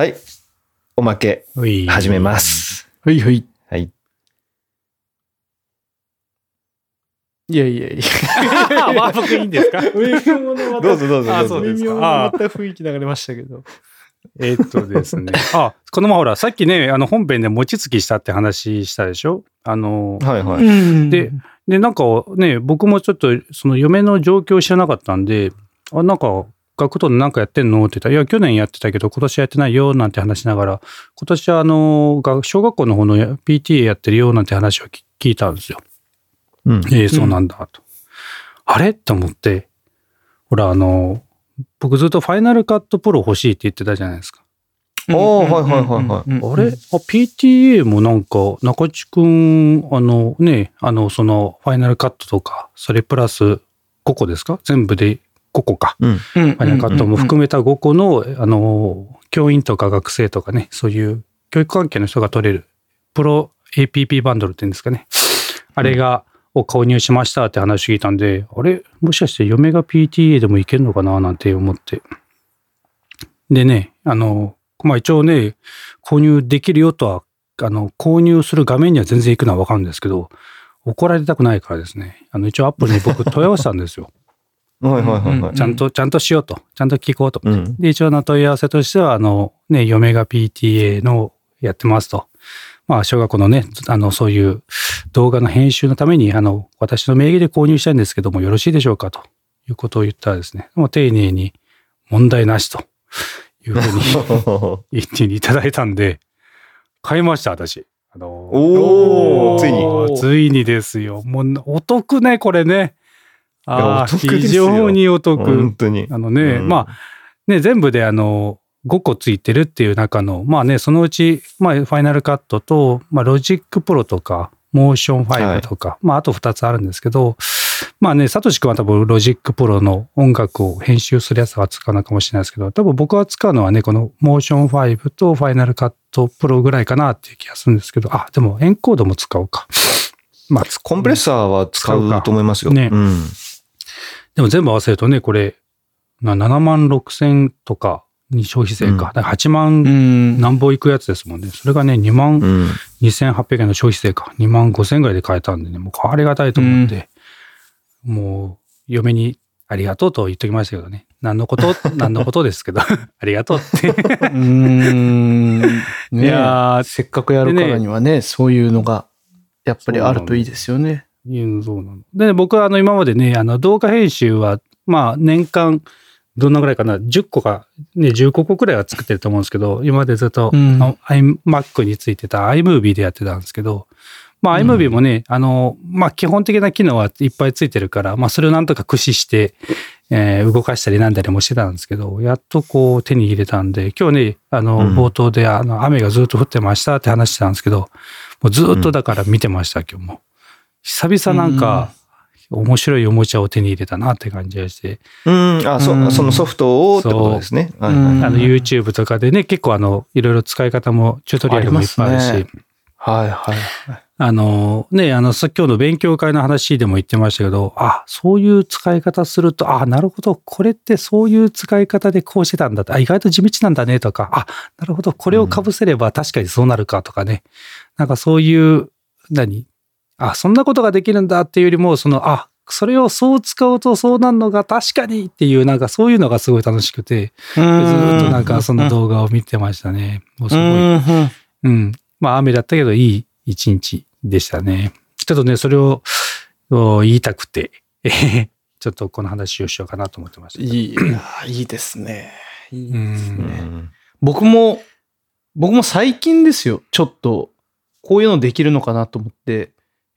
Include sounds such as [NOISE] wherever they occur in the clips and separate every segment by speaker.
Speaker 1: はい。おまけ、始めま。す。
Speaker 2: はいはい。
Speaker 1: はい。
Speaker 2: いやいやいや。
Speaker 3: あ、まあ僕いいんですか？
Speaker 2: 上雲のまた
Speaker 1: どうぞどうぞどうぞ。
Speaker 3: あそうですか
Speaker 2: 微妙なまた雰囲気流れましたけど。
Speaker 3: えーっとですね。[LAUGHS] あ、このままほら、さっきね、あの本編で餅つきしたって話したでしょ？あの、
Speaker 1: はいはい。
Speaker 2: うん
Speaker 3: で、で、なんかね、僕もちょっとその嫁の状況を知らなかったんで、あ、なんか、学徒でなんかやってんの？って言ったら、いや、去年やってたけど、今年やってないよ、なんて話しながら、今年はあの、が小学校の方の PTA やってるよ、なんて話を聞聞いたんですよ。
Speaker 1: うん。
Speaker 3: ええそうなんだ、と。あれ？って思って、ほら、あの、僕ずっとファイナルカットプロ欲しいって言ってたじゃないですか。
Speaker 1: おーはいはいはいはい
Speaker 2: い
Speaker 3: あれ？あ ?PTA もなんか、中地くん、あのね、あの、その、ファイナルカットとか、それプラス5個ですか？全部で5個か。
Speaker 1: うん。
Speaker 3: ファイナルカットも含めた5個の、あの、教員とか学生とかね、そういう教育関係の人が取れる、プロ APP バンドルっていうんですかね。あれが、を購入しましたって話聞いたんで、あれ？もしかして嫁が PTA でもいけるのかななんて思って。でね、あの、まあ一応ね、購入できるよとは、あの、購入する画面には全然行くのはわかるんですけど、怒られたくないからですね、あの、一応アップルに僕問い合わせたんですよ。
Speaker 1: はいはいはいはい。
Speaker 3: ちゃんと、ちゃんとしようと。ちゃんと聞こうと。
Speaker 1: うん。
Speaker 3: で、一応の問い合わせとしては、あの、ね、嫁が PTA のやってますと。まあ、小学校のね、あの、そういう動画の編集のために、あの、私の名義で購入したいんですけども、よろしいでしょうかということを言ったらですね、もう丁寧に問題なしというふうに [LAUGHS] 言っていただいたんで、買いました、私。あの、
Speaker 1: おーついに
Speaker 3: ついにですよ。もう、お得ね、これね。ああ、
Speaker 1: いやお得ですよ非
Speaker 3: 常にお得。
Speaker 1: 本当に。
Speaker 3: あのね、
Speaker 1: うん
Speaker 3: まあ、ね、全部であの、5個ついてるっていう中の、まあね、そのうち、まあ、 Final Cut と、まあ、 Logic Pro とか、 Motion 5とか、まあ、あと2つあるんですけど、まあね、サトシ君は多分 Logic Pro の音楽を編集するやつは使うのかもしれないですけど、多分僕は使うのはね、この Motion 5と Final Cut Pro ぐらいかなっていう気がするんですけど、あ、でもエンコードも使うか。まあ、
Speaker 1: コンプレッサーは使うと思いますよ。
Speaker 3: ね
Speaker 1: うん。
Speaker 3: でも全部合わせるとね、これ、な7万6千とかに消費税か。
Speaker 1: うん
Speaker 3: だから8万
Speaker 2: ん
Speaker 3: 何本いくやつですもんね。それがね、2万
Speaker 1: うん。
Speaker 3: 2800円の消費税か。2万5千ぐらいで買えたんでね、もうありがたいと思って、もう、嫁にありがとうと言っときましたけどね。何のこと、[LAUGHS] 何のことですけど、[LAUGHS] ありがとうって。
Speaker 2: うーん。[LAUGHS] ね
Speaker 3: いやー
Speaker 2: せっかくやるからにはね、そういうのが、やっぱりあるといいですよね。
Speaker 3: うんそうなの。で、僕はあの今までね、あの動画編集は、まあ年間、どんなぐらいかな、10個か、ね、15個くらいは作ってると思うんですけど、今までずっと、
Speaker 2: うん
Speaker 3: iMac についてた iMovie でやってたんですけど、まあ
Speaker 2: うん
Speaker 3: iMovie もね、あの、まあ基本的な機能はいっぱいついてるから、まあそれをなんとか駆使して、えー動かしたりなんだりもしてたんですけど、やっとこう手に入れたんで、今日ね、あの、
Speaker 1: うん
Speaker 3: 冒頭であの雨がずっと降ってましたって話してたんですけど、もうずっとだから見てました、今日も。久々なんか、面白いおもちゃを手に入れたなって感じがして、
Speaker 1: うん。あ、そ、
Speaker 2: うん。
Speaker 1: そのソフトをってことですね。はいはい
Speaker 2: うん。
Speaker 3: あの YouTube とかでね、結構あの、いろいろ使い方も、チュートリアルもいっぱいあるし、
Speaker 2: ね。はいはいはい。
Speaker 3: あの、ね、あの、さ今日の勉強会の話でも言ってましたけど、あ、そういう使い方すると、あ、なるほど、これってそういう使い方でこうしてたんだ。って、あ、意外と地道なんだねとか、あ、なるほど、これを被せれば確かにそうなるかとかね、なんかそういう、何？あ、そんなことができるんだっていうよりも、その、あ、それをそう使うとそうなるのが確かにっていう、なんかそういうのがすごい楽しくて、ずーっとなんかその動画を見てましたね。もうすごい。
Speaker 2: うん
Speaker 3: うん。まあ雨だったけどいい一日でしたね。ちょっとね、それをお言いたくて、[LAUGHS] ちょっとこの話をしようかなと思ってました。
Speaker 2: いい、いやいいですね。いいです
Speaker 3: う
Speaker 2: ね。
Speaker 1: うん
Speaker 2: 僕も、僕も最近ですよ。ちょっと、こういうのできるのかなと思って、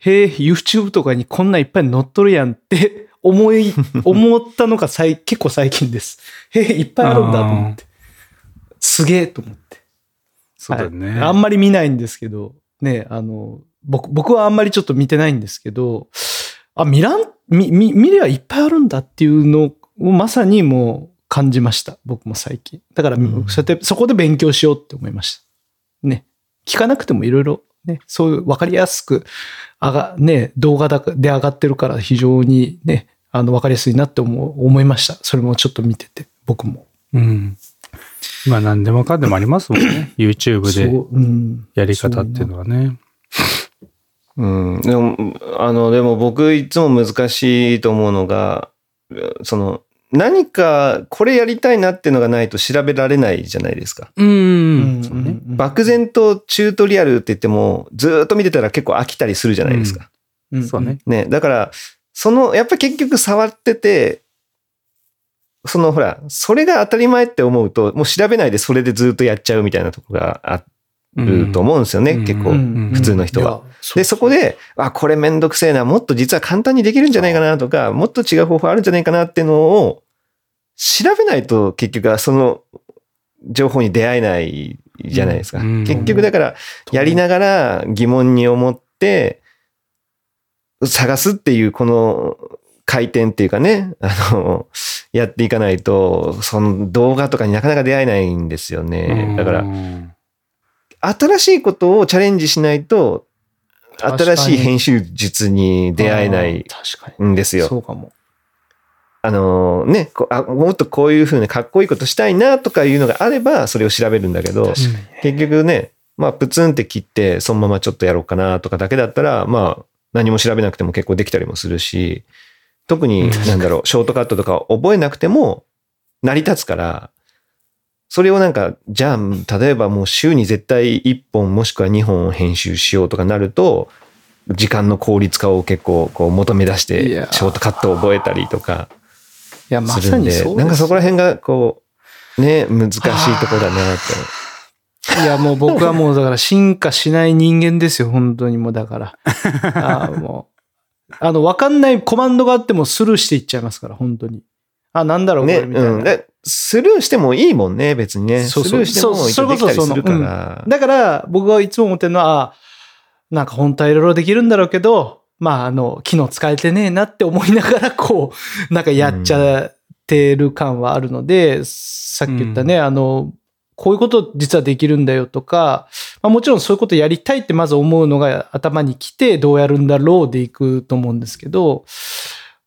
Speaker 2: へえ、YouTube とかにこんないっぱい載っとるやんって [LAUGHS] 思い、思ったのが最結構最近です。へえ、いっぱいあるんだと思って。すげえと思って。
Speaker 3: そうだよね。
Speaker 2: はいあんまり見ないんですけど、ね、あの、僕、僕はあんまりちょっと見てないんですけど、あ、見らん、見、見、見りゃいっぱいあるんだっていうのをまさにもう感じました。僕も最近。だから、
Speaker 1: うん
Speaker 2: そうやって、そこで勉強しようって思いました。ね。聞かなくてもいろいろ、ね、そういう分かりやすく、あが、ね、動画だで上がってるから非常にね、あの、分かりやすいなって思う思いました。それもちょっと見てて、僕も。
Speaker 3: うん。まあ何でもかんでもありますもんね。[COUGHS] YouTube でやり方っていうのはね。
Speaker 1: うん。でも、あの、でも僕いつも難しいと思うのが、その、何かこれやりたいなっていうのがないと調べられないじゃないですか。
Speaker 3: うん。
Speaker 1: 漠然とチュートリアルって言っても、ずーっと見てたら結構飽きたりするじゃないですか。
Speaker 2: うん
Speaker 3: そうね。。
Speaker 1: ね。だから、その、やっぱ結局触ってて、そのほら、それが当たり前って思うと、もう調べないでそれでずっとやっちゃうみたいなとこがあると思うんですよね、
Speaker 3: うん
Speaker 1: 結構。
Speaker 3: うん
Speaker 1: 普通の人は。で、そこ、で、あ、これめんどくせえな、もっと実は簡単にできるんじゃないかなとか、もっと違う方法あるんじゃないかなっていうのを、調べないと結局はその情報に出会えないじゃないですか。
Speaker 3: うん
Speaker 1: 結局だから、やりながら疑問に思って、探すっていうこの回転っていうかね、あの、やっていかないと、その動画とかになかなか出会えないんですよね。だから
Speaker 3: う、ん
Speaker 1: 新しいことをチャレンジしないと、新しい編集術に出会えない。んですよ。
Speaker 2: そうかも。
Speaker 1: あのねこあ、もっとこういうふうにかっこいいことしたいなとかいうのがあれば、それを調べるんだけど。結局ね、まあ、プツンって切って、そのままちょっとやろうかなとかだけだったら、まあ、何も調べなくても結構できたりもするし、特に、なんだろう、ショートカットとか覚えなくても成り立つから、それをなんか、じゃあ、例えばもう週に絶対1本もしくは2本編集しようとかなると、時間の効率化を結構こう求め出し
Speaker 2: い
Speaker 1: て
Speaker 2: や、
Speaker 1: ショートカットを覚えたりとか。
Speaker 2: いや、ますさにそうです
Speaker 1: なんかそこら辺がこう、ね、難しいところだなって。
Speaker 2: いや、もう僕はもうだから進化しない人間ですよ、本当にもうだから。[LAUGHS] あーもう。あの、わかんないコマンドがあってもスルーしていっちゃいますから、本当に。あ、なんだろう、こ
Speaker 1: ね、
Speaker 2: れみたいな。
Speaker 1: うん。でスルーしてもいいもんね、別にね。
Speaker 2: そうそう
Speaker 1: スルーしても
Speaker 2: そう
Speaker 1: 一応できたりするか
Speaker 2: それこ
Speaker 1: ら。
Speaker 2: だから、僕がいつも思ってるのは、あなんか本当はいろいろできるんだろうけど、まあ、あの、機能使えてねえなって思いながら、[LAUGHS] こう、なんかやっちゃってる感はあるので、さっき言ったね、あの、こういうこと実はできるんだよとか、まあ、もちろんそういうことやりたいってまず思うのが頭に来て、どうやるんだろうでいくと思うんですけど、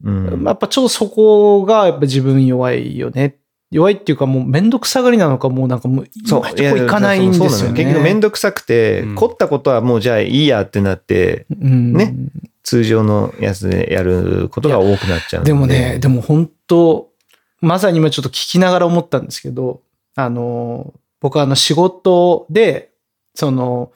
Speaker 1: うん
Speaker 2: やっぱちょっとそこがやっぱ自分弱いよね。弱いっていうかもうめんどくさがりなのかもうなんかもう
Speaker 1: そう。
Speaker 2: こ行かないんですよね。
Speaker 1: 結局めんどくさくて、
Speaker 3: うん
Speaker 1: 凝ったことはもうじゃあいいやってなって、
Speaker 2: うん
Speaker 1: ね通常のやつでやることが多くなっちゃうん
Speaker 2: でもね、でも本当まさに今ちょっと聞きながら思ったんですけど、あの、僕はあの仕事で、その、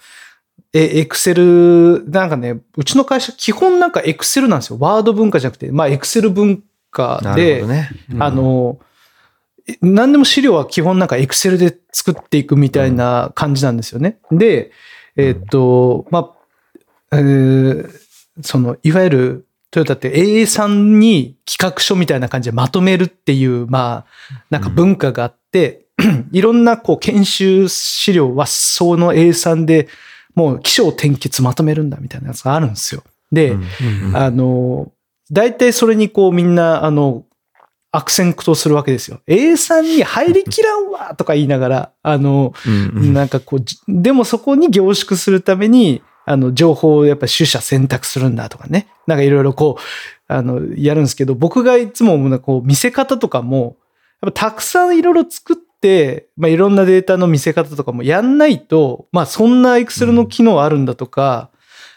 Speaker 2: え、エクセル、なんかね、うちの会社基本なんかエクセルなんですよ。ワード文化じゃなくて、まあエクセル文化で
Speaker 1: ほど、ね。
Speaker 2: あの、え何でも資料は基本なんかエクセルで作っていくみたいな感じなんですよね。で、えーっと、まあ、えーその、いわゆるトヨタって AA3 に企画書みたいな感じでまとめるっていう、まあ、なんか文化があって、いろんなこう研修資料はその A3 でもう起承転結まとめるんだみたいなやつがあるんですよ。で、
Speaker 1: うん
Speaker 3: うん
Speaker 2: あの、大体それにこうみんな、あの、悪戦苦闘するわけですよ。A さんに入りきらんわとか言いながら、あの、
Speaker 1: うんうん
Speaker 2: なんかこう、じでもそこに凝縮するために、あの、情報をやっぱ取捨選択するんだとかね。なんかいろいろこう、あの、やるんですけど、僕がいつもこう、見せ方とかも、やっぱたくさんいろいろ作って、まあ、いろんなデータの見せ方とかもやんないと、まあ、そんな Excel の機能あるんだとか、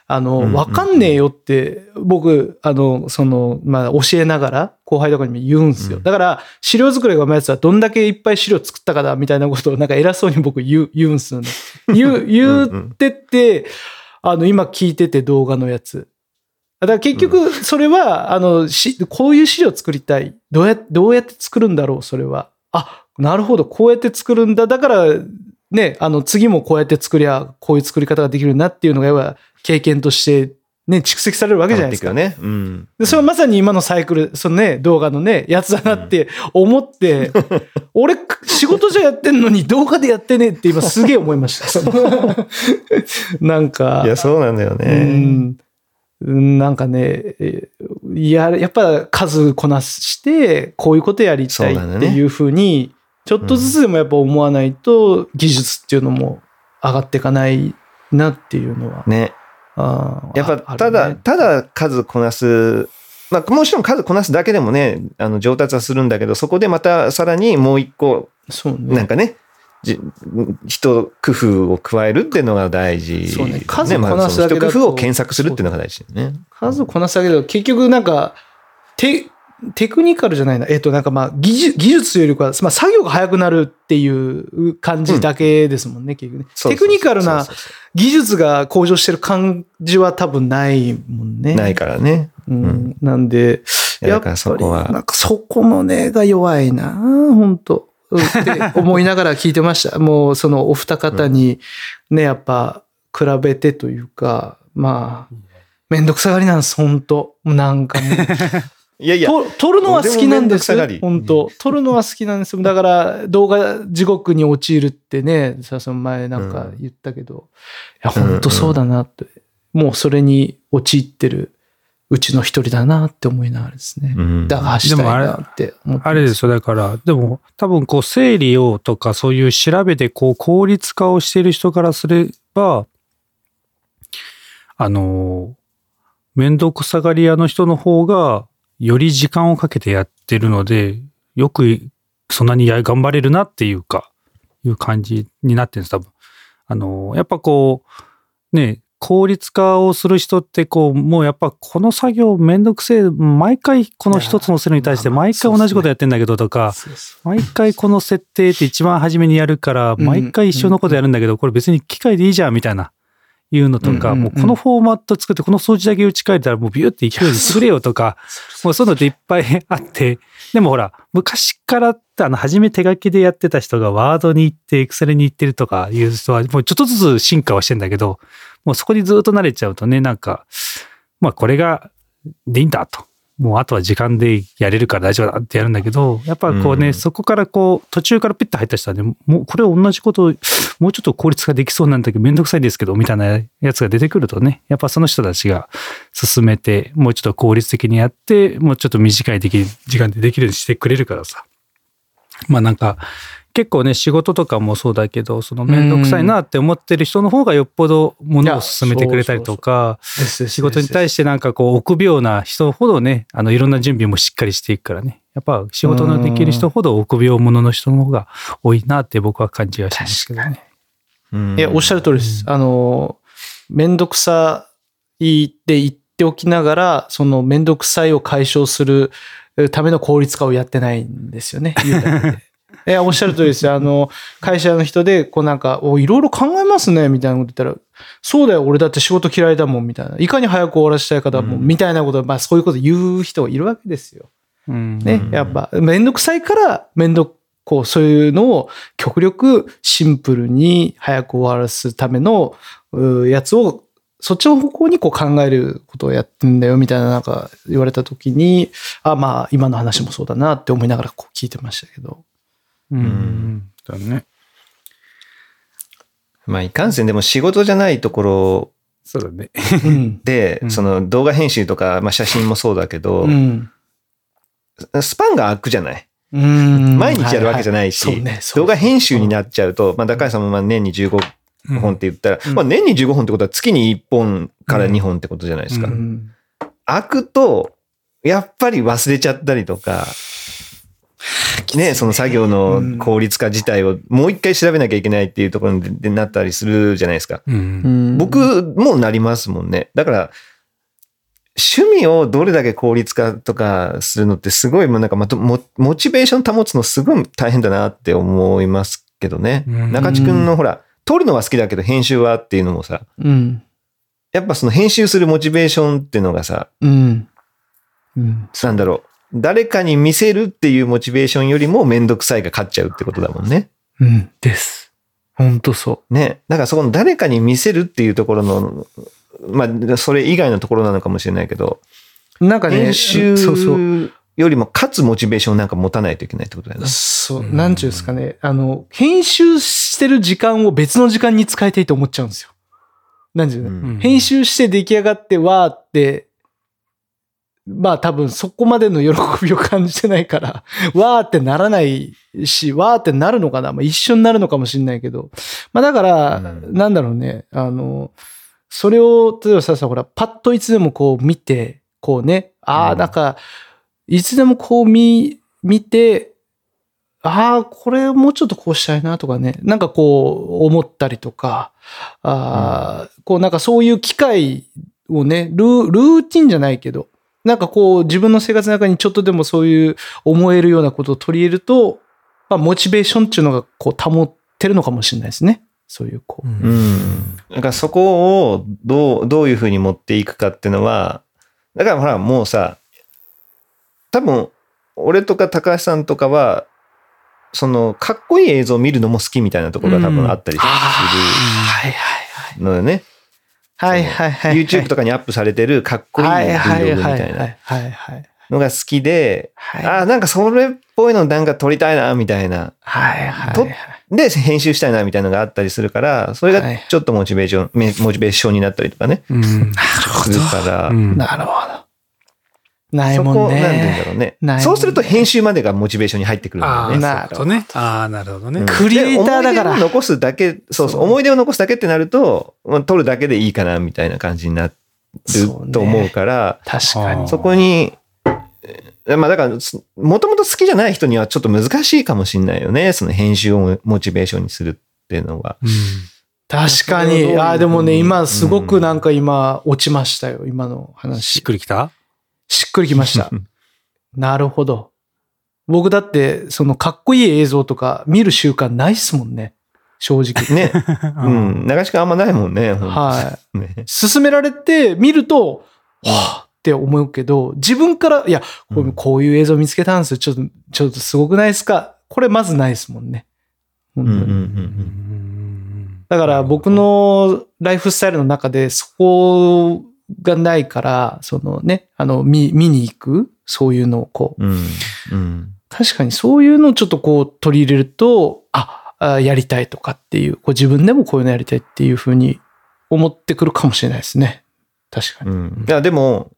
Speaker 2: あの、わかんねえよって、僕、あの、その、まあ、教えながら、後輩とかにも言うんですよ。
Speaker 1: うん
Speaker 2: だから、資料作りがうまいやつは、どんだけいっぱい資料作ったかだ、みたいなことを、なんか偉そうに僕言う、言うんですよね。[LAUGHS] 言う、言ってって、あの、今聞いてて動画のやつ。だから結局、それは、あの、し、こういう資料作りたい。どうや、どうやって作るんだろう、それは。あ、なるほど、こうやって作るんだ。だから、ね、あの、次もこうやって作りゃ、こういう作り方ができるなっていうのが、要は経験として、ね、蓄積されるわけじゃないですか。
Speaker 1: ね。うん。
Speaker 2: で、それはまさに今のサイクル、そのね、動画のね、やつだなって思って、[LAUGHS] 俺、仕事じゃやってんのに動画でやってねえって今すげえ思いました。[LAUGHS] なんか
Speaker 1: い、や、そうなんだよ
Speaker 2: う
Speaker 1: ね。
Speaker 2: ん、うんなんかね、えいや、やっぱ数こなして、こういうことやりたいっていうふうに、ちょっとずつでもやっぱ思わないと、技術っていうのも上がっていかないなっていうのは。
Speaker 1: ね。やっぱ、
Speaker 2: あ
Speaker 1: ただ、
Speaker 2: ね
Speaker 1: ただ数こなす、まあ、もちろん数こなすだけでもね、あの、上達はするんだけど、そこでまたさらにもう一個、
Speaker 2: そうね。
Speaker 1: なんかね、じ人工夫を加えるっていうのが大事。
Speaker 2: そうね数こなすだけだと
Speaker 1: 一工夫を検索するっていうのが大事ね。
Speaker 2: 数こなすだけど、結局なんか、テ、テクニカルじゃないな。えっ、と、なんかまあ、技術、技術よりかは、まあ、作業が早くなるっていう感じだけですもんね、結局ね。テクニカルな技術が向上してる感じは多分ないもんね。
Speaker 1: うないからね。
Speaker 2: うん。なんで、やっぱり、
Speaker 1: いやだからそこは
Speaker 2: なんかそこのねが弱いな、本当って思いながら聞いてました。[LAUGHS] もうそのお二方にね、やっぱ比べてというか、まあ、めんどくさがりなんです、本当なんかもう。[LAUGHS]
Speaker 1: いやいや、
Speaker 2: と撮るのは好きなんです。本当。撮るのは好きなんです。だから動画地獄に陥るってねさその前なんか言ったけど、いや本当そうだなって、もうそれに陥ってるうちの一人だなって思いながらですね、
Speaker 1: うん。
Speaker 2: だからしたいなって思って
Speaker 3: あれですよ、だから、でも多分こう整理をとかそういう調べてこう効率化をしている人からすれば、あの、めんどくさがり屋の人の方がより時間をかけてやってるので、よくそんなにや頑張れるなっていうか、いう感じになってるんです、多分。あの、やっぱこう、ね、効率化をする人ってこう、もうやっぱこの作業めんどくせえ、毎回この一つのセルに対して毎回同じことやってんだけどとか、毎回この設定って一番初めにやるから、
Speaker 2: うん
Speaker 3: 毎回一緒のことやるんだけど、これ別に機械でいいじゃんみたいな。いうのとか、
Speaker 2: うん
Speaker 3: もうこのフォーマット作って、この数字だけ打ち替えたらもうビューって勢いで作れよとか、もうそういうのっていっぱいあって、でもほら、昔からってあの、初め手書きでやってた人がワードに行って、エクセルに行ってるとかいう人は、もうちょっとずつ進化はしてんだけど、もうそこにずっと慣れちゃうとね、なんか、まあこれが、でいいんだと。もうあとは時間でやれるから大丈夫だってやるんだけど、やっぱこうね、
Speaker 1: うん
Speaker 3: そこからこう、途中からピッと入った人はね、もうこれ同じことを、もうちょっと効率化できそうなんだけど、めんどくさいですけど、みたいなやつが出てくるとね、やっぱその人たちが進めて、もうちょっと効率的にやって、もうちょっと短いでき時間でできるようにしてくれるからさ。まあなんか、結構ね、仕事とかもそうだけど、そのめんどくさいなって思ってる人の方がよっぽどものを進めてくれたりとか、
Speaker 2: う
Speaker 3: 仕事に対
Speaker 2: し
Speaker 3: してなんかこう臆病な人ほどね、あのいろんな準備もしっかりしていくからね。やっぱ仕事のできる人ほど臆病者の人の方が多いなって僕は感じがしますけどね。
Speaker 1: うん
Speaker 2: いや、おっしゃる通りです。あの、めんどくさいって言っておきながら、そのめんどくさいを解消するための効率化をやってないんですよね。[LAUGHS] 言うだけでいや、おっしゃる通りですよ。あの、会社の人で、こうなんか、お、いろいろ考えますね、みたいなこと言ったら、そうだよ、俺だって仕事嫌いだもん、みたいな。いかに早く終わらせたいかだもん、
Speaker 1: うん
Speaker 2: みたいなこと、まあそういうこと言う人いるわけですよ。
Speaker 3: うん
Speaker 2: ね
Speaker 1: う、ん
Speaker 2: やっぱ、めんどくさいから、めんどこう、そういうのを極力シンプルに早く終わらすためのうやつを、そっちの方向にこう考えることをやってんだよみたいななんか言われた時に、あ、まあ今の話もそうだなって思いながらこう聞いてましたけど。
Speaker 3: うんうん。だね。
Speaker 1: まあ、いかんせんでも仕事じゃないところ
Speaker 3: そうだね。
Speaker 2: うん。
Speaker 1: で、
Speaker 3: うん
Speaker 1: その動画編集とか、まあ写真もそうだけど、
Speaker 2: うん。
Speaker 1: スパンが空くじゃない？
Speaker 2: うん
Speaker 1: 毎日やるわけじゃないし、
Speaker 2: はいはいね
Speaker 1: 動画編集になっちゃうと、まあ、高橋さんもまあ年に15本って言ったら、
Speaker 2: うん
Speaker 1: まあ、年に15本ってことは月に1本から2本ってことじゃないですか。開くと、やっぱり忘れちゃったりとか、ね、その作業の効率化自体をもう一回調べなきゃいけないっていうところになったりするじゃないですか。
Speaker 3: うん。
Speaker 2: うん
Speaker 1: 僕もなりますもんね。だから、趣味をどれだけ効率化とかするのってすごいもうなんかまとモモチベーション保つのすごい大変だなって思いますけどね。
Speaker 3: うん
Speaker 1: 中地くんのほら、撮るのは好きだけど編集はっていうのもさ、
Speaker 2: うん。
Speaker 1: やっぱその編集するモチベーションっていうのがさ、
Speaker 2: うん。うん。
Speaker 1: なんだろう。誰かに見せるっていうモチベーションよりもめんどくさいが勝っちゃうってことだもんね。
Speaker 2: うん。です。本当そ
Speaker 1: ね。だからそこの誰かに見せるっていうところの、まあ、それ以外のところなのかもしれないけど、
Speaker 2: う。なんかね、
Speaker 1: 編集
Speaker 2: そうそう。
Speaker 1: よりも勝つモチベーションなんか持たないといけないってことだよね。
Speaker 2: そう、
Speaker 3: うん
Speaker 2: なんちゅうんですかね。あの、編集してる時間を別の時間に使いたいと思っちゃうんですよ。なんちゅうの、
Speaker 1: うん
Speaker 2: 編集して出来上がってわーって、まあ多分そこまでの喜びを感じてないから、[LAUGHS] わーってならないし、わーってなるのかな。まあ一緒になるのかもしれないけど。まあだから、
Speaker 1: うん。
Speaker 2: なんだろうね。あの、それを、例えばさ、さ、ほら、パッといつでもこう見て、こうね、ああ、
Speaker 1: うん。
Speaker 2: なんか、いつでもこう見、見て、ああ、これもうちょっとこうしたいなとかね、なんかこう思ったりとか、あーこうなんかそういう機会をね、ルールーティンじゃないけど、なんかこう自分の生活の中にちょっとでもそういう思えるようなことを取り入れると、まあモチベーションっていうのがこう保ってるのかもしれないですね。そういうこう。
Speaker 1: うん。だからそこをどう、どういうふうに持っていくかっていうのは、だからほらもうさ、多分、俺とか高橋さんとかは、その、かっこいい映像を見るのも好きみたいなところが多分あったりす
Speaker 2: はいはい
Speaker 1: るのでね。
Speaker 2: はい。はいはいはい。
Speaker 1: YouTube とかにアップされてるかっこいい
Speaker 2: はいはい
Speaker 1: Vlog み
Speaker 2: はい
Speaker 1: たいな。のが好きで、
Speaker 2: はい
Speaker 1: ああ、なんかそれっぽいのなんか撮りたいな、みたいな。
Speaker 2: はいはい。
Speaker 1: で、編集したいな、みたいなのがあったりするから、それがちょっとモチベーション、めモチベーションになったりとかね、
Speaker 3: うん。
Speaker 1: するから、
Speaker 3: うん
Speaker 2: なるほど。ない
Speaker 1: そ
Speaker 2: もん
Speaker 1: こ、なんて言うんだ
Speaker 2: ね。
Speaker 1: ろうね。
Speaker 2: ね
Speaker 1: そうすると編集までがモチベーションに入ってくるんだよね。
Speaker 3: ああ、
Speaker 2: な
Speaker 3: なるほどね。ああ、なるほどね
Speaker 1: うん。
Speaker 2: クリエイターだから
Speaker 1: で思い出を残すだけ、そうそう、思い出を残すだけってなると、まあ撮るだけでいいかな、みたいな感じになると思うから、
Speaker 2: 確かに。
Speaker 1: そこに、えまあだから、すもともと好きじゃない人にはちょっと難しいかもしれないよね。その編集をモチベーションにするっていうのは。
Speaker 3: うん
Speaker 2: 確かに。ああ、でもね、今すごくなんか今落ちましたよ。今の
Speaker 3: しっ
Speaker 2: 話。
Speaker 3: くりきた？
Speaker 2: しっくりきました。[LAUGHS] なるほど。僕だって、そのかっこいい映像とか見る習慣ないっすもんね。正直。
Speaker 1: ね。[LAUGHS] うん。流しかあんまないもんね。
Speaker 2: はい。
Speaker 1: ね
Speaker 2: 勧められて見ると、はぁって思うけど、自分から、いや、こ
Speaker 1: う
Speaker 2: いう映像見つけたんですよ。ちょっと、ちょっとすごくないですか？これまずないですもんね。本当に
Speaker 1: うんうんうん
Speaker 3: うん
Speaker 2: だから僕、のライフスタイルの中でそこがないから、そのね、あの、見、見に行くそういうのをこう。
Speaker 1: うん。うん。
Speaker 2: 確かにそういうのをちょっとこう取り入れると、あ、あやりたいとかっていう、こう自分でもこういうのやりたいっていうふうに思ってくるかもしれないですね。確かに。
Speaker 1: うん。いや、でも、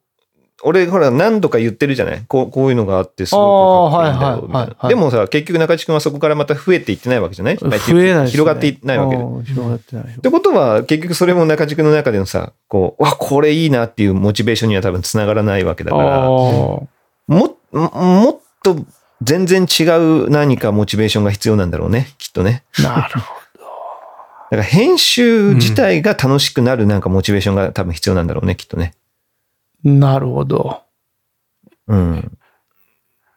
Speaker 1: 俺、ほら、何度か言ってるじゃない？こうこういうのがあって、すごくかっこいいんだよ、みたい
Speaker 2: あーはいはいはいは
Speaker 1: ないでもさ、結局中地君はそこからまた増えていってないわけじゃない？
Speaker 2: 増えないですね
Speaker 1: 広がっていないわけで。っ
Speaker 2: うん広がってない。
Speaker 1: てことは、結局それも中地君の中でのさ、こう、わ、これいいなっていうモチベーションには多分つながらないわけだから、
Speaker 2: あ
Speaker 1: も、ももっと全然違う何かモチベーションが必要なんだろうね、きっとね。
Speaker 2: ーなるほ
Speaker 1: だから編集自体が楽しくなるなんかモチベーションが多分必要なんだろうね、きっとね。
Speaker 2: ど。なるほど。
Speaker 1: うん。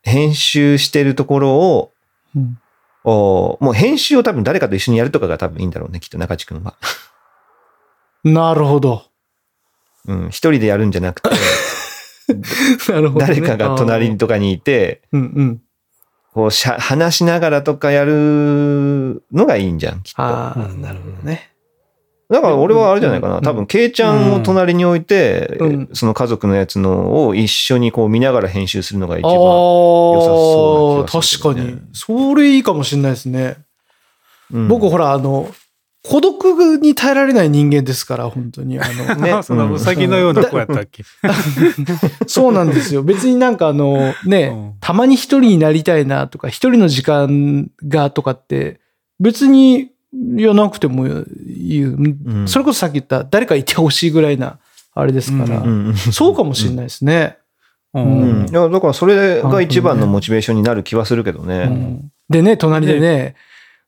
Speaker 1: 編集してるところを、
Speaker 2: うん
Speaker 1: おもう編集を多分誰かと一緒にやるとかが多分いいんだろうね、きっと中地君は。[LAUGHS]
Speaker 2: なるほど。
Speaker 1: うん。一人でやるんじゃなくて、[LAUGHS]
Speaker 2: なるほど、ね。
Speaker 1: 誰かが隣とかにいて、
Speaker 2: うんうん。
Speaker 1: こうしゃ、話しながらとかやるのがいいんじゃん、きっと。
Speaker 2: ああ、
Speaker 3: うん
Speaker 2: なるほどね。
Speaker 1: だから俺はあれじゃないかな。
Speaker 2: うん
Speaker 1: 多分、ケイちゃんを隣に置いて、
Speaker 2: うん
Speaker 1: その家族のやつのを一緒にこう見ながら編集するのが一番。良さそうな気がする
Speaker 2: 確かに。それいいかもしれないですね。
Speaker 1: うん
Speaker 2: 僕ほら、あの、孤独に耐えられない人間ですから、本当に。あの、[LAUGHS]
Speaker 1: ね [LAUGHS]
Speaker 3: そのうさぎのような子やったっけ？[LAUGHS]
Speaker 2: そうなんですよ。別になんかあの、ね、
Speaker 3: うん
Speaker 2: たまに一人になりたいなとか、一人の時間がとかって、別に、いや、なくてもいい。
Speaker 1: ん
Speaker 2: それこそさっき言った、誰かいてほしいぐらいな、あれですから、そうかもしれないですね。
Speaker 3: う
Speaker 1: うん。
Speaker 3: ん
Speaker 1: いや、だからそれが一番のモチベーションになる気はするけどね。
Speaker 2: うんでね、隣でね、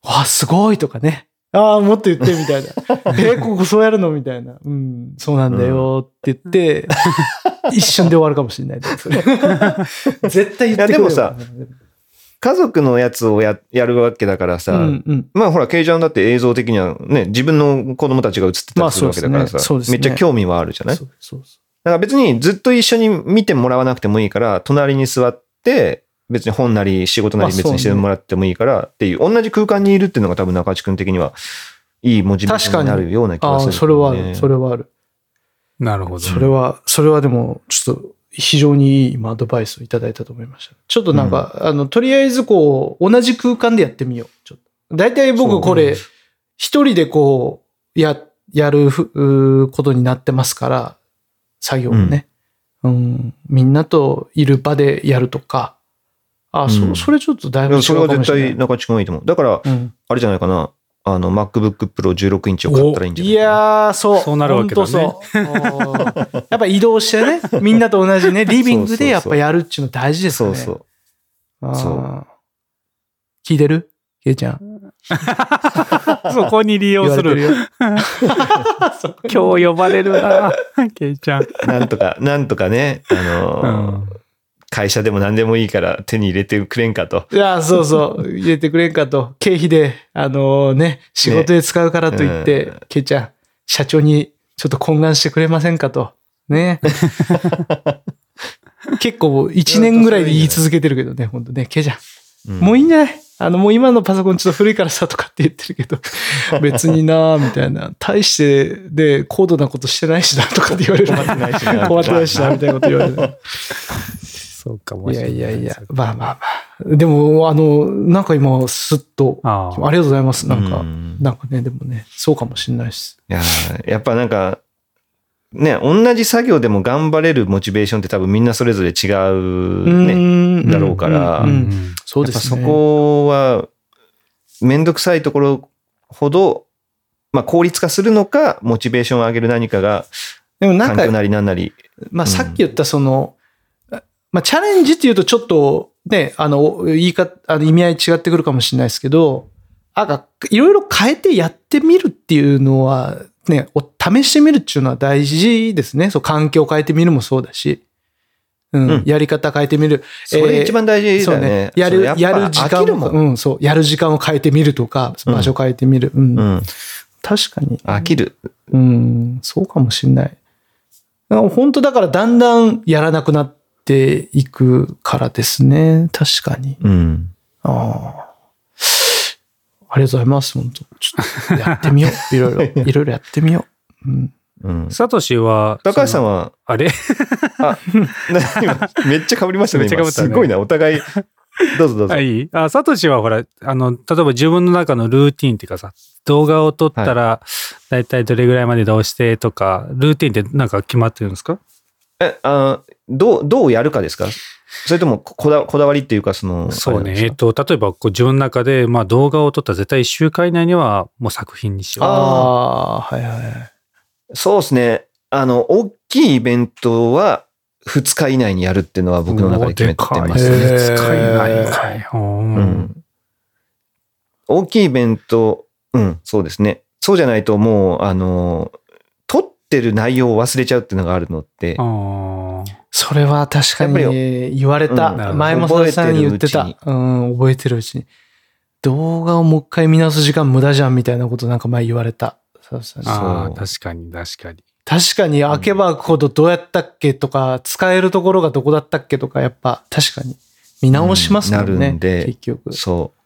Speaker 2: わあ、すごいとかね。ああ、もっと言ってみたいな。[LAUGHS] えここそうやるの？みたいな。うん、そうなんだよって言って、[LAUGHS] 一瞬で終わるかもしれない [LAUGHS] 絶対言ってくれよ
Speaker 1: いやでもさ、家族のやつをややるわけだからさ、
Speaker 2: うんうん。
Speaker 1: まあほら、ケイちゃんだって映像的にはね、自分の子供たちが映ってたりするわけだからさ、
Speaker 2: まあそうですね
Speaker 1: めっちゃ興味はあるじゃない？
Speaker 2: そうそうそ
Speaker 1: だから別にずっと一緒に見てもらわなくてもいいから、隣に座って、別に本なり仕事なり別にしてもらってもいいからっていう、同じ空間にいるっていうのが多分中地君的にはいいモチベーションになるような気
Speaker 2: ああ、
Speaker 1: がする、
Speaker 2: それはある。それはある。
Speaker 3: なるほど。
Speaker 2: それは、それはでも、ちょっと、非常にいい今アドバイスをいただいたと思いました。ちょっとなんか、あの、とりあえずこう、同じ空間でやってみよう。ちょっと。大体僕これ、一人でこう、や、やるふうーことになってますから、作業をね。うん。みんなといる場でやるとか。あ、
Speaker 1: うん
Speaker 2: そ、それちょっとだいぶ違う
Speaker 1: いやそれは絶
Speaker 2: かもしれない
Speaker 1: 対。中地君はいいと思う。だから、
Speaker 2: うん
Speaker 1: あれじゃないかな。あの、MacBook Pro 16インチを買ったらいいんじゃない
Speaker 2: い
Speaker 1: かな。
Speaker 2: やー、そう。
Speaker 3: そうなるわけだね
Speaker 2: そう。うんやっぱ移動してね、[LAUGHS] みんなと同じね、リビングでやっぱやるっていうの大事ですね。
Speaker 1: そうそう。そう
Speaker 2: 聞いてる？ケイちゃん。[LAUGHS]
Speaker 3: そこに利用する。
Speaker 2: るよ。[LAUGHS]
Speaker 3: 今日呼ばれるな、ケイちゃん。
Speaker 1: なんとか、なんとかね、あのー
Speaker 3: うん
Speaker 1: 会社でも何でもいいから手に入れてくれんかと。
Speaker 2: いや、そうそう。入れてくれんかと。経費で、あのね、仕事で使うからと言って、
Speaker 1: うん
Speaker 2: ケイちゃん、社長にちょっと懇願してくれませんかと。ね。[LAUGHS] 結構、1年ぐらいで言い続けてるけどね、本当ね、ケイちゃん。もういいんじゃない？あの、もう今のパソコンちょっと古いからさとかって言ってるけど、別になみたいな。大して、で、高度なことしてないしな、とかって言われる。
Speaker 1: 困ってない
Speaker 2: 困ってないしな、みたいなこと言われる。
Speaker 3: そうかも
Speaker 2: い
Speaker 3: しれない。
Speaker 2: やいやいや、まあまあまあ。でも、あの、なんか今、スッと、あ
Speaker 3: ああ
Speaker 2: りがとうございます。なんか、
Speaker 1: うん
Speaker 2: なんかね、でもね、そうかもしれないです。
Speaker 1: いやーやっぱなんか、ね、同じ作業でも頑張れるモチベーションって多分みんなそれぞれ違うね。
Speaker 2: ね
Speaker 1: だろうから
Speaker 2: そうですね。
Speaker 1: そこは、めんどくさいところほど、まあ効率化するのか、モチベーションを上げる何かが、
Speaker 2: でもなんか、
Speaker 1: 環境なりなんなり。
Speaker 2: まあ
Speaker 1: うん
Speaker 2: さっき言ったその、まあチャレンジっていうとちょっとね、あの、言い方、あの意味合い違ってくるかもしれないですけど、あが、いろいろ変えてやってみるっていうのは、ね、お試してみるっていうのは大事ですね。そう、環境を変えてみるもそうだし、うん、
Speaker 1: うん
Speaker 2: やり方変えてみる。
Speaker 1: それ一番大事だよね。。
Speaker 2: やる、
Speaker 1: そうっぱ
Speaker 2: やる時間
Speaker 1: もん。
Speaker 2: うん、そう、やる時間を変えてみるとか、
Speaker 1: うん
Speaker 2: 場所変えてみる。うん。
Speaker 1: うん。
Speaker 2: 確かに。
Speaker 1: 飽きる。
Speaker 2: うん、そうかもしんない。本当だからだんだんやらなくなっていくからですね。確かに。
Speaker 1: うん。
Speaker 2: ああ。ありがとうございます。本当ちょっとやってみよう。[LAUGHS] いろいろ、いろいろやってみよう。うん。
Speaker 1: うん。
Speaker 3: サトシは、
Speaker 1: 高橋さん
Speaker 3: は、
Speaker 1: は、
Speaker 3: あれ？
Speaker 1: あ、めっちゃ被りましたね。今
Speaker 3: めっちゃ被ったね
Speaker 1: すごいな、お互い。どうぞどうぞ。
Speaker 3: はい。あ、サトシはほら、あの、例えば自分の中のルーティンっていうかさ、動画を撮ったら、だいたいどれぐらいまでどうしてとか、ルーティンってなんか決まってるんですか？
Speaker 1: え、あどう、どうやるかですか？それともこだこだわりっていうか、その、
Speaker 3: そうね。えっと、例えばこう自分の中で、まあ動画を撮ったら絶対1週間以内にはもう作品にしよう。
Speaker 2: ああ、はいはい
Speaker 1: そうですね。あの、大きいイベントは2日以内にやるっていうのは僕の中で決めてます
Speaker 2: へ
Speaker 1: ね。
Speaker 2: ー
Speaker 3: 使えないかい。う。
Speaker 1: うんん。大きいイベント、うん、そうですね。そうじゃないともう、あの、撮ってる内容を忘れちゃうっていうのがあるのって、
Speaker 2: それは確かに言われた。
Speaker 1: うん
Speaker 2: 前も佐々木さんに言ってた
Speaker 1: 覚えて。
Speaker 2: うん、覚えてるうちに。動画をもう一回見直す時間無駄じゃんみたいなことなんか前言われた。そうそうそう
Speaker 3: あー、
Speaker 1: そう
Speaker 3: 確かに確かに。
Speaker 2: 確かに開けば開くほどどうやったっけとか、使えるところがどこだったっけとか、やっぱ確かに見直しますもんね。
Speaker 1: うんなるんで
Speaker 2: 結局。
Speaker 1: そう。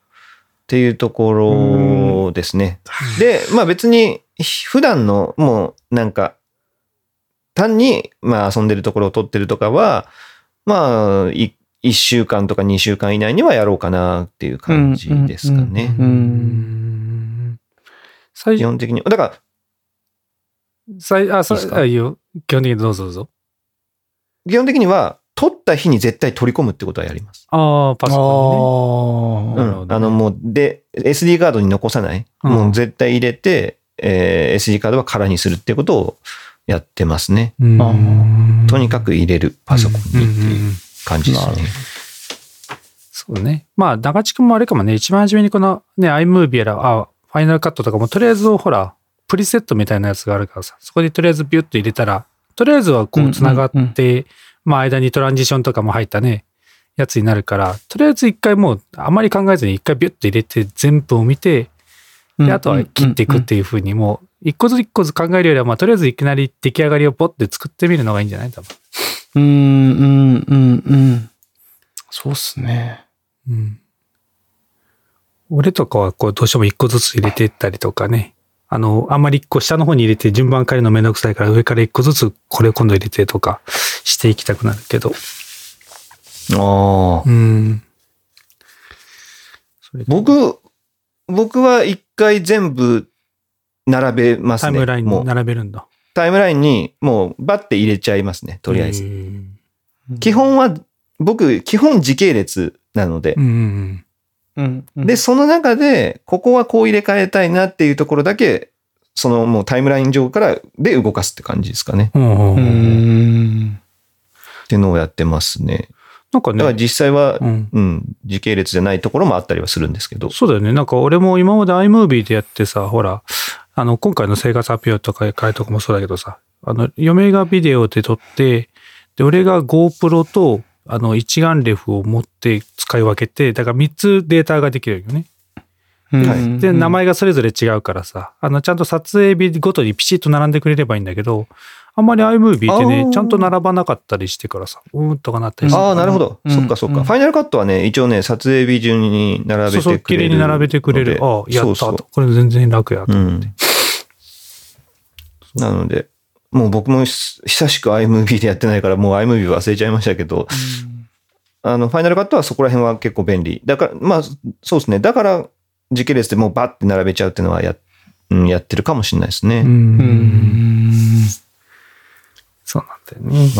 Speaker 1: っていうところですね。で、まあ別に、普段のもうなんか、単に、まあ遊んでるところを撮ってるとかは、まあ、い1週間とか2週間以内にはやろうかなっていう感じですかね。基本的に。だから、
Speaker 3: 最あ、さ
Speaker 1: いい
Speaker 3: よ。基本的にどうぞどうぞ。
Speaker 1: 基本的には、撮った日に絶対取り込むってことはやります。
Speaker 3: ああ、パソコンにね。
Speaker 2: ああ。
Speaker 3: なるほどね
Speaker 1: うん。あのもう、で、SD カードに残さない。
Speaker 3: うん
Speaker 1: もう絶対入れて、えー SD カードは空にするってことをやってますね。とにかく入れる、パソコンにっていう感じですね。
Speaker 3: そうね。まあ、長地君もあれかもね、一番初めにこのね、iMovie やら、あ、ファイナルカットとかも、とりあえずほら、プリセットみたいなやつがあるからさ、そこでとりあえずビュッと入れたら、とりあえずはこう繋がって、まあ間にトランジションとかも入ったね、やつになるから、とりあえず一回もう、あまり考えずに一回ビュッと入れて全部を見て、で、あとは切っていくっていう風にもう、一個ずつ一個ずつ考えるよりは、まあとりあえずいきなり出来上がりをポッて作ってみるのがいいんじゃない？多分。
Speaker 2: うん、うん、うん、うん。そうっすね。
Speaker 3: うん。俺とかはこうどうしても一個ずつ入れていったりとかね。あの、あんまり一個下の方に入れて順番変えるのめんどくさいから上から一個ずつこれ今度入れてとかしていきたくなるけど。
Speaker 1: ああ。
Speaker 3: うん。
Speaker 1: 僕、僕は一回全部並べますね。
Speaker 3: タイムラインに
Speaker 1: もう
Speaker 3: 並べるんだ。
Speaker 1: タイムラインにもうバッて入れちゃいますね。とりあえず。
Speaker 3: ず。
Speaker 1: 基本は、僕、基本時系列なので
Speaker 3: う。ん。
Speaker 2: うん。うん
Speaker 1: で、、その中で、ここはこう入れ替えたいなっていうところだけ、そのもうタイムライン上からで動かすって感じですかね。
Speaker 3: うん。
Speaker 1: っていうのをやってますね。
Speaker 3: なんか
Speaker 1: だから
Speaker 3: ね、
Speaker 1: 実際は、
Speaker 3: うん。
Speaker 1: うん、時系列じゃないところもあったりはするんですけど。
Speaker 3: そうだよね。なんか俺も今まで iMovie でやってさ、ほら、あの、今回の生活発表とか会とかもそうだけどさ、あの、嫁がビデオで撮って、で、俺が GoPro と、あの、一眼レフを持って使い分けて、だから3つデータができるよね。
Speaker 1: はい
Speaker 3: で、名前がそれぞれ違うからさ、あの、ちゃんと撮影日ごとにピシッと並んでくれればいいんだけど、あんまり iMovie ってねちゃんと並ばなかったりしてからさ、うーんとかなったりして。
Speaker 1: ああ、なるほど。
Speaker 2: うん
Speaker 1: そっかそっか。
Speaker 2: うん
Speaker 1: ファイナルカットはね、一応ね、撮影日順に並べてくれる。
Speaker 3: そう綺麗に並べてくれる。ああ、やったと。
Speaker 1: そう
Speaker 3: これ全然楽やと思って。
Speaker 1: ん。なので、もう僕もひ久しく iMovie でやってないから、もう iMovie 忘れちゃいましたけど、あの、ファイナルカットはそこら辺は結構便利。だから、まあ、そうですね。だから、時系列でもうバッて並べちゃうっていうのはや、うん、やってるかもしれないですね。
Speaker 3: う。
Speaker 2: うんん。
Speaker 3: そうなんだよね。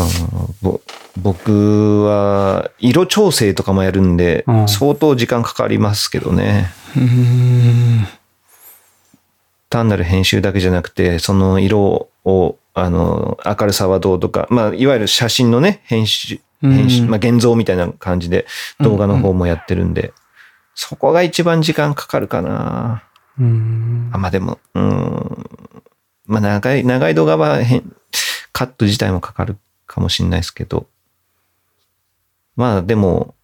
Speaker 1: 僕は、色調整とかもやるんで
Speaker 3: う、ん
Speaker 1: 相当時間かかりますけどね。
Speaker 2: うん
Speaker 1: 単なる編集だけじゃなくて、その色を、あの、明るさはどうとか、まあ、いわゆる写真のね、編集、編集、
Speaker 2: うん
Speaker 1: まあ、現像みたいな感じで動画の方もやってるんで、そこが一番時間かかるかな。
Speaker 3: うん
Speaker 1: あ、まあでも、うん。まあ長い、長い動画は変、カット自体もかかるかもしれないですけど。まあでも、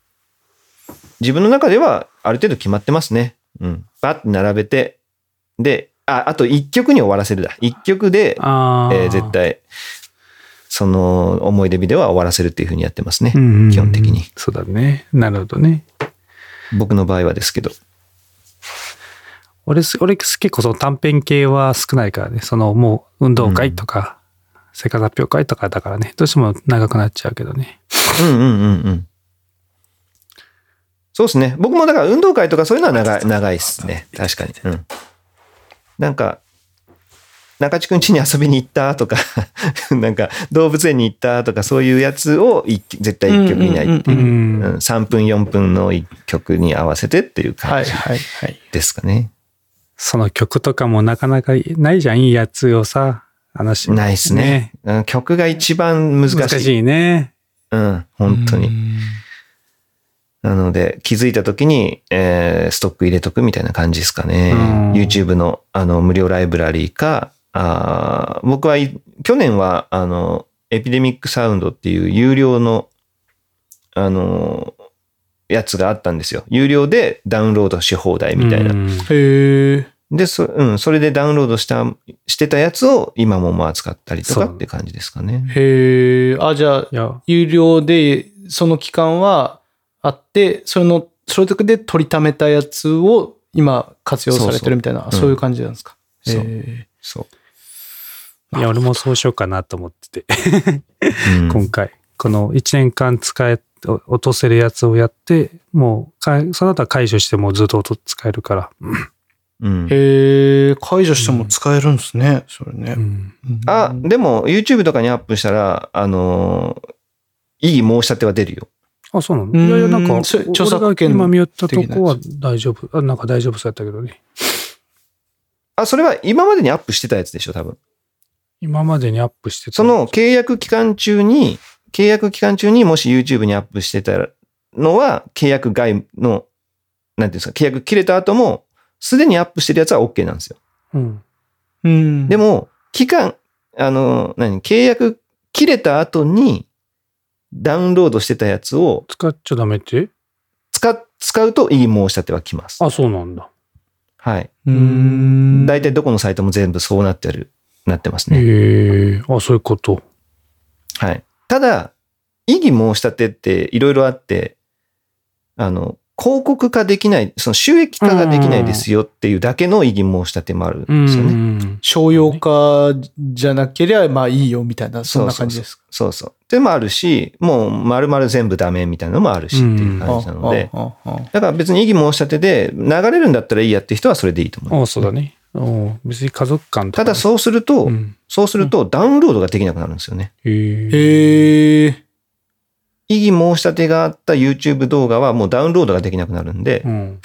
Speaker 1: 自分の中ではある程度決まってますね。うん。バッて並べて、で、あ、あと一曲に終わらせるだ。一曲で。えー絶対、その思い出ビデオは終わらせるっていうふうにやってますね。基本的に。
Speaker 3: そうだね。なるほどね。
Speaker 1: 僕の場合はですけど。
Speaker 3: 俺す、俺結構その短編系は少ないからね。そのもう運動会とか、生活発表会とかだからね。どうしても長くなっちゃうけどね。
Speaker 1: うんうんうんうん。そうですね。僕もだから運動会とかそういうのは長い、長いですね。確かに。うん。なんか、中地くん家に遊びに行ったとか、[LAUGHS] なんか動物園に行ったとかそういうやつを一絶対一曲以内っていうう。
Speaker 3: ん。
Speaker 1: うん3分4分の一曲に合わせてっていう
Speaker 2: はい
Speaker 1: 感じ
Speaker 2: はいはい。
Speaker 1: ですかね。
Speaker 3: その曲とかもなかなかないじゃん。いいやつをさ、話。
Speaker 1: ないっすね。うん曲が一番難しい。
Speaker 3: 難しいね。
Speaker 1: うん、本当に。なので、気づいた時に、えーストック入れとくみたいな感じですかね。
Speaker 3: うん
Speaker 1: YouTube のあの無料ライブラリーか、あー僕はい去年はあのエピデミックサウンドっていう有料のあのやつがあったんですよ。有料でダウンロードし放題みたいな。
Speaker 3: うん
Speaker 2: へえ。
Speaker 1: で、そ,、うん、それでダウンロードした、してたやつを今もまあ使ったりとか
Speaker 3: そう
Speaker 1: って感じですかね。
Speaker 2: へえ。あ、じゃあ
Speaker 3: い、や、
Speaker 2: 有料で、その期間はあって、それの、それで取りためたやつを今活用されてるみたいな、
Speaker 1: そうそう
Speaker 2: そういう感じなんですか？
Speaker 1: そう
Speaker 2: へ
Speaker 1: そう。
Speaker 3: いや、俺もそうしようかなと思ってて。
Speaker 1: うん [LAUGHS]
Speaker 3: 今回。この1年間使え、お落とせるやつをやって、もうその後は解除してもずっと音使えるから。
Speaker 1: う。
Speaker 2: へえ、解除しても使えるんですね、それね
Speaker 3: う。ん
Speaker 1: あ、でも YouTube とかにアップしたら、あのーいい申し立ては出るよ。
Speaker 3: あ、そうなの？
Speaker 2: うん
Speaker 3: いやいや、なんか、
Speaker 2: 著作権
Speaker 3: が今見よったとこは大丈夫。あ、なんか大丈夫そうやったけどね。
Speaker 1: あ、それは今までにアップしてたやつでしょ、多分。
Speaker 3: 今までにアップしてた
Speaker 1: その契約期間中に、契約期間中にもし YouTube にアップしてたのは、契約外の、なんていうんですか、契約切れた後も、すでにアップしてるやつは OK なんですよ。
Speaker 3: うん。
Speaker 2: うん。
Speaker 1: でも、期間、あの、何、契約切れた後に、ダウンロードしてたやつを
Speaker 3: 使っちゃダメって？
Speaker 1: 使っ、使うといい申し立ては来ます。
Speaker 3: あ、そうなんだ。
Speaker 1: はい。
Speaker 2: うん。
Speaker 1: 大体どこのサイトも全部そうなってる、なってますね。
Speaker 3: へえ、あ、そういうこと。
Speaker 1: はい。ただ、異議申し立てっていろいろあって、あの、広告化できない、その収益化ができないですよっていうだけの異議申し立てもあるんですよね。
Speaker 3: ん。
Speaker 2: 商用化じゃなければまあいいよみたいな、そんな感じですか？
Speaker 1: そうそう。でもあるし、もう丸々全部ダメみたいなのもあるしっていう感じなので、だから別に異議申し立てで流れるんだったらいいやって人はそれでいいと思いま
Speaker 3: あ、
Speaker 1: す。
Speaker 3: そうだね。うん別に家族間とかね
Speaker 1: ただそうすると、
Speaker 3: うん
Speaker 1: そうするとダウンロードができなくなるんですよね。
Speaker 3: へえ。
Speaker 1: 異議申し立てがあった YouTube 動画はもうダウンロードができなくなるんで、
Speaker 3: うん。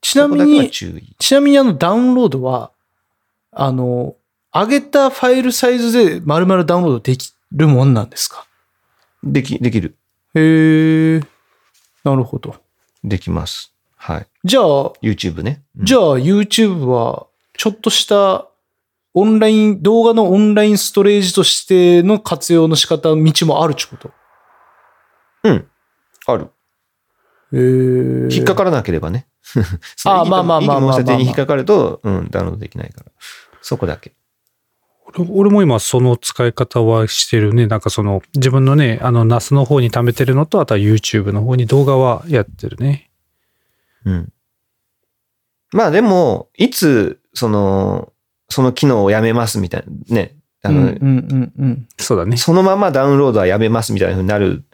Speaker 2: ちなみに。ちなみにあのダウンロードは、あの、上げたファイルサイズで丸々ダウンロードできるもんなんですか？
Speaker 1: でき、できる。
Speaker 2: へえ。なるほど。
Speaker 1: できます。はい。
Speaker 2: じゃあ、
Speaker 1: YouTube ね。うん
Speaker 2: じゃあ YouTube は、ちょっとしたオンライン、動画のオンラインストレージとしての活用の仕方、道もあるってこと？
Speaker 1: ある。
Speaker 2: へー
Speaker 1: 引っかからなければね。[LAUGHS]
Speaker 2: あまあまあまあまあまあ
Speaker 1: 異議申し立てに引っかかると、うん、ダウンロードできないから。そこだけ。
Speaker 3: 俺俺も今その使い方はしてるね。なんかその自分のね、あの NAS の方に貯めてるのと、あとは YouTube の方に動画はやってるね。
Speaker 1: うん。まあでも、いつ、その、その機能をやめますみたいな、ね。あの、
Speaker 2: うんうんうんうん。
Speaker 3: そうだね。
Speaker 1: そのままダウンロードはやめますみたいな風になる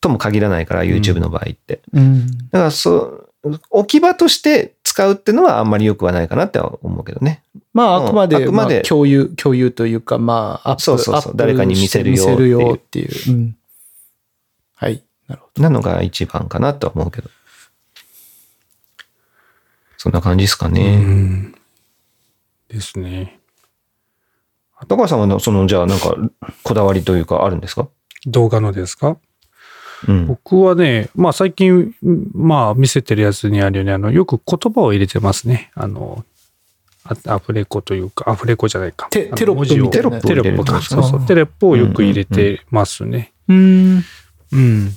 Speaker 1: とも限らないから、YouTube の場合って。
Speaker 2: うん。
Speaker 1: だから、そう、置き場として使うっていうのはあんまり良くはないかなっては思うけどね。
Speaker 2: まあ、
Speaker 1: うん
Speaker 2: あくまで、
Speaker 1: あくまで
Speaker 2: まあ共有、共有というか、まあ、アップ
Speaker 1: そうそうそう誰かに見せるよ
Speaker 2: して見せるよっていう。うんはい。なるほ
Speaker 1: なのが一番かなとは思うけど。そんな感じですか
Speaker 3: う
Speaker 1: ね。
Speaker 3: ん。ですね。
Speaker 1: 高橋さんはその、じゃあなんか、こだわりというかあるんですか？
Speaker 3: 動画のですか？
Speaker 1: うん。
Speaker 3: 僕はね、まあ最近、まあ見せてるやつにあるように、あの、よく言葉を入れてますね。あの、あアフレコというか、アフレコじゃないか。
Speaker 2: テテロップみたいな
Speaker 3: テロップか。
Speaker 1: テ
Speaker 3: そうそう。テロップをよく入れてますね。
Speaker 2: ど。うん。
Speaker 3: うん。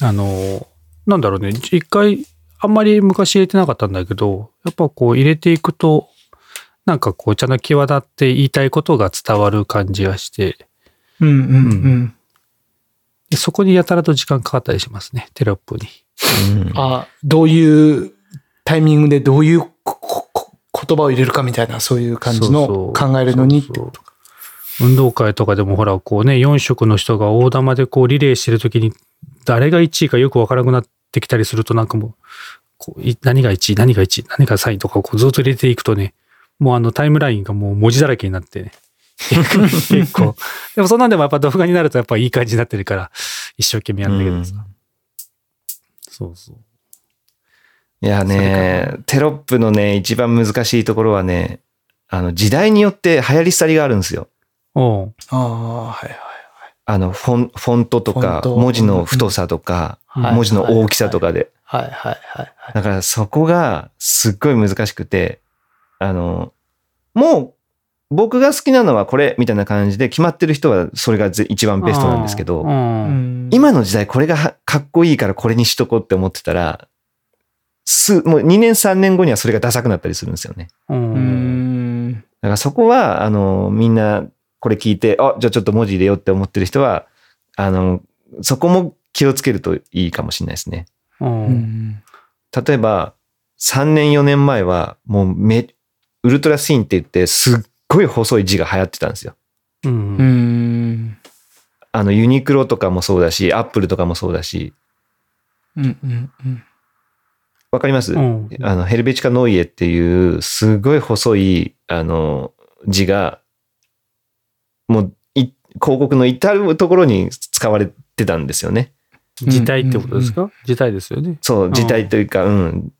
Speaker 3: あの、なんだろうね。一回、あんまり昔入れてなかったんだけど、やっぱこう入れていくと、なんかこう、ちゃんと際立って言いたいことが伝わる感じがして、
Speaker 2: うんうんうん。
Speaker 3: でそこにやたらと時間かかったりしますね。テロップに。
Speaker 1: うん
Speaker 2: あ、どういうタイミングでどういうこここ言葉を入れるかみたいな、そういう感じの考えるのに？って
Speaker 3: そうそう運動会とかでもほら、こうね、4色の人が大玉でこうリレーしてるときに、誰が1位かよくわからなくなってきたりすると、なんかもう、こうい何が1位、何が1位、何が3位とかをこうずっと入れていくとね、もうあのタイムラインがもう文字だらけになってね。結構。でもそんなんでもやっぱ動画になるとやっぱいい感じになってるから、一生懸命やるんだけどさ。そうそう。
Speaker 1: いやね、テロップのね、一番難しいところはね、あの、時代によって流行り廃りがあるんですよ。
Speaker 3: おう
Speaker 2: ああ、はいはい。
Speaker 1: あの、フォン、フォントとか、文字の太さとか、
Speaker 2: はい
Speaker 1: 文字の大きさとかで。
Speaker 2: はいはいはいはい。
Speaker 1: だからそこがすっごい難しくて、あの、もう僕が好きなのはこれみたいな感じで決まってる人はそれがぜ一番ベストなんですけ
Speaker 3: う
Speaker 1: ど、
Speaker 3: ん。
Speaker 1: 今の時代これがはかっこいいからこれにしとこうって思ってたら、す、もう2年3年後にはそれがダサくなったりするんですよね。
Speaker 3: う。
Speaker 2: うんん。
Speaker 1: だからそこは、あの、みんなこれ聞いて、あ、じゃあちょっと文字入れようって思ってる人は、あの、そこも気をつけるといいかもしれないですね。
Speaker 3: う。
Speaker 2: うんん。
Speaker 1: 例えば、3年4年前は、もうめ、ウルトラスインって言って、すっごい細い字が流行ってたんですよ。
Speaker 3: う。
Speaker 2: うんん。
Speaker 1: あの、ユニクロとかもそうだし、アップルとかもそうだし、
Speaker 2: うんうんうん。
Speaker 1: わかります、
Speaker 3: うん
Speaker 1: あの、ヘルベチカノイエっていう、すごい細い、あの、字が、もう、い広告の至るところに使われてたんですよね。
Speaker 3: 字体ってことですか？字体ですよね。
Speaker 1: そう、字体というか、うん。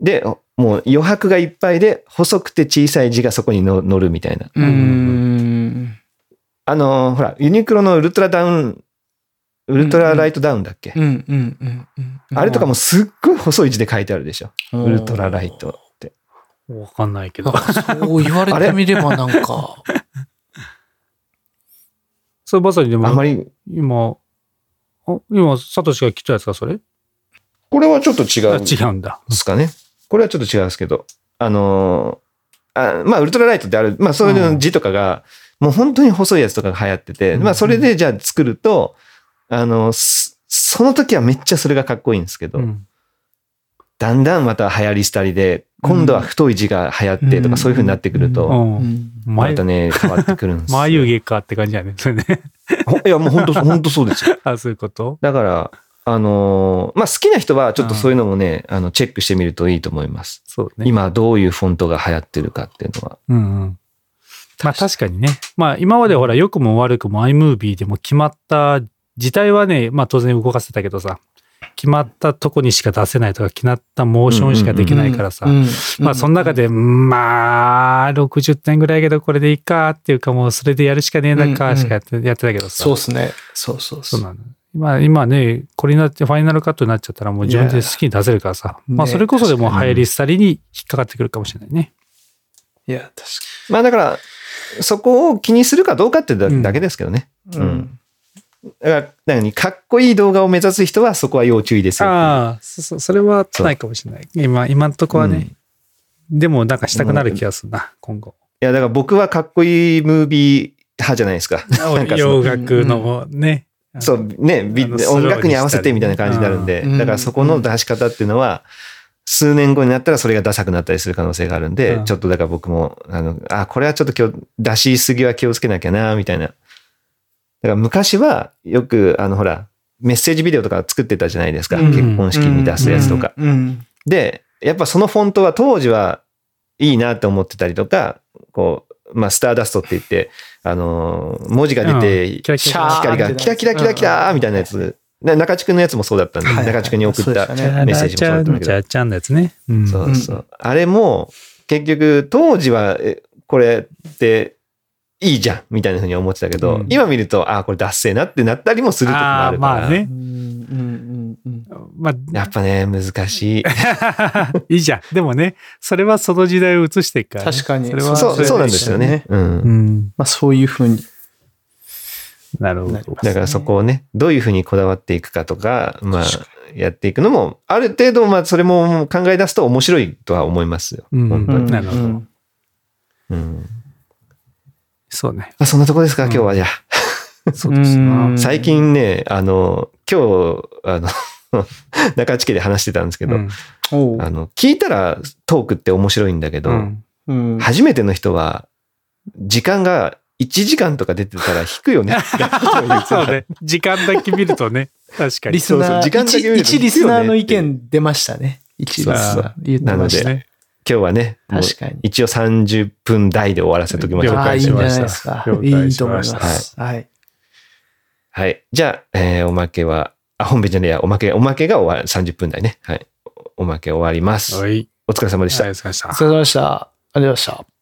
Speaker 1: で、もう余白がいっぱいで、細くて小さい字がそこにの乗るみたいな。
Speaker 2: うん。
Speaker 1: あの、ほら、ユニクロのウルトラダウン、ウルトラライトダウンだっけ、
Speaker 2: うんうんうんうん。
Speaker 1: あれとかもすっごい細い字で書いてあるでしょ。
Speaker 2: うん
Speaker 1: ウルトラライトって。
Speaker 3: わかんないけど。
Speaker 2: そう言われてみればなんか。[LAUGHS]
Speaker 3: それまさにでも、
Speaker 1: あんまり、
Speaker 3: 今、あ今、サトシが切ったやつか、それ？
Speaker 1: これはちょっと違
Speaker 3: あ
Speaker 1: う
Speaker 3: 違うんだ。
Speaker 1: すかね。これはちょっと違うんですけど、あのーあまあ、ウルトラライトってある、まあ、そういう字とかが、もう本当に細いやつとかが流行ってて、
Speaker 3: うん
Speaker 1: まあ、それでじゃあ作ると、あの、すその時はめっちゃそれがかっこいいんですけど、
Speaker 3: うん。
Speaker 1: だんだんまた流行り廃りで、今度は太い字が流行ってとか、そういう風になってくると、またね、変わってくるんですよ。
Speaker 3: 眉毛かって感じだね。それね。
Speaker 1: ほいや、もう本当、本当そうですよ。[LAUGHS]
Speaker 3: あ、そういうこと？
Speaker 1: だから、あのーまあ、好きな人はちょっとそういうのもね、あの、チェックしてみるといいと思います。
Speaker 3: そうね。
Speaker 1: 今どういうフォントが流行ってるかっていうのは。
Speaker 3: うんうん。まあ確かにね。まあ今までほら良くも悪くも iMovie でも決まった自体はね、まあ当然動かせたけどさ、決まったとこにしか出せないとか、決まったモーションしかできないからさ、
Speaker 2: うん
Speaker 3: まあその中で、まあ60点ぐらいやけどこれでいいかっていうかもうそれでやるしかねえなかしかやって,、やってたけどさ。
Speaker 2: そうっすね。そうそうそう。
Speaker 3: そうなの。今、今ね、これになってファイナルカットになっちゃったらもう自分で好きに出せるからさ。まあ
Speaker 2: ね
Speaker 3: それこそでも流行り廃りに引っかかってくるかもしれないね。
Speaker 2: いや、確か
Speaker 1: まあだから、そこを気にするかどうかってだけですけどね。
Speaker 2: に。
Speaker 1: うん。だから、何かっこいい動画を目指す人はそこは要注意ですよ。
Speaker 3: ああ、そそそれはないかもしれない。今、今んとこはね。
Speaker 1: うん
Speaker 3: でもなんかしたくなる気がするな、今後。
Speaker 1: いや、だから僕はかっこいいムービー派じゃないですか。なんかそ
Speaker 3: 洋
Speaker 1: の
Speaker 3: 楽のね。
Speaker 1: そう、ね、音楽に合わせてみたいな感じになるんで、
Speaker 2: うん。
Speaker 1: だからそこの出し方っていうのは、数年後になったらそれがダサくなったりする可能性があるんで、
Speaker 3: うん。
Speaker 1: ちょっとだから僕も、あの、あ、これはちょっと今日出しすぎは気をつけなきゃな、みたいな。だから昔はよく、あの、ほら、メッセージビデオとか作ってたじゃないですか。
Speaker 3: うん。
Speaker 1: 結婚式に出すやつとか。で、やっぱそのフォントは当時はいいなって思ってたりとか、こう、まあ、スターダストって言って、あのー文字が出
Speaker 3: うん
Speaker 1: て、シ
Speaker 3: ラ
Speaker 1: ャー光がキラキラキラキラーみたいなやつ。な中地君のやつもそうだったんで、
Speaker 2: はいはい
Speaker 1: 中地君に送ったメッセージもそうだったんだけど。
Speaker 3: ちゃちゃんのやつね。うん
Speaker 1: そうそう。あれも、結局、当時は、えこれって、いいじゃんみたいなふうに思ってたけど、
Speaker 3: うん
Speaker 1: 今見ると、ああ、これダッセーなってなったりもする時もあ、るから。
Speaker 3: まあね
Speaker 2: う。ん
Speaker 3: まあ、
Speaker 1: やっぱね、難しい。[LAUGHS]
Speaker 3: いいじゃん。でもね、それはその時代を映していくから、ね。
Speaker 2: 確かに
Speaker 3: それは
Speaker 1: そう、
Speaker 2: れ
Speaker 1: そうなんですよね。うん
Speaker 3: うん。
Speaker 2: まあそういうふうに
Speaker 3: なるほど
Speaker 1: だからそこをね、どういうふうにこだわっていくかとか、まあ、やっていくのも、ある程度、まあ、それも考え出すと面白いとは思いますよ。
Speaker 3: うん
Speaker 1: 本当に。
Speaker 3: なるほど
Speaker 2: うん
Speaker 1: うん。
Speaker 3: そうね。
Speaker 1: あそんなとこですか、今日はじゃあ。
Speaker 3: そうです [LAUGHS]
Speaker 1: 最近ね、あの、今日、あの、[LAUGHS] 中地家で話してたんですけど、
Speaker 3: うん
Speaker 1: あの、聞いたらトークって面白いんだけど、
Speaker 3: うん
Speaker 2: うん
Speaker 1: 初めての人は、時間が1時間とか出てたら引くよね。[LAUGHS]
Speaker 3: そうね。時間だけ見るとね。確かに。
Speaker 2: リスナー、
Speaker 1: 時間だけ見ると
Speaker 2: 一一リスナーの意見出ましたね。一リスナー言ってました。
Speaker 1: なの今日はね、
Speaker 2: 確かに。
Speaker 1: 一応30分台で終わらせときましょう
Speaker 2: か
Speaker 3: 了。
Speaker 2: い
Speaker 3: 解
Speaker 2: いと思い
Speaker 3: しました
Speaker 2: ます。はい。
Speaker 1: はい。じゃあ、えーおまけは、あ、本編じゃねえや、おまけ、おまけが終わる、30分台ね。はい。おまけ終わります。
Speaker 3: はい。
Speaker 1: お疲れ様でした。
Speaker 3: ありがとうございました
Speaker 2: お。疲れ様でした。ありがとうございました。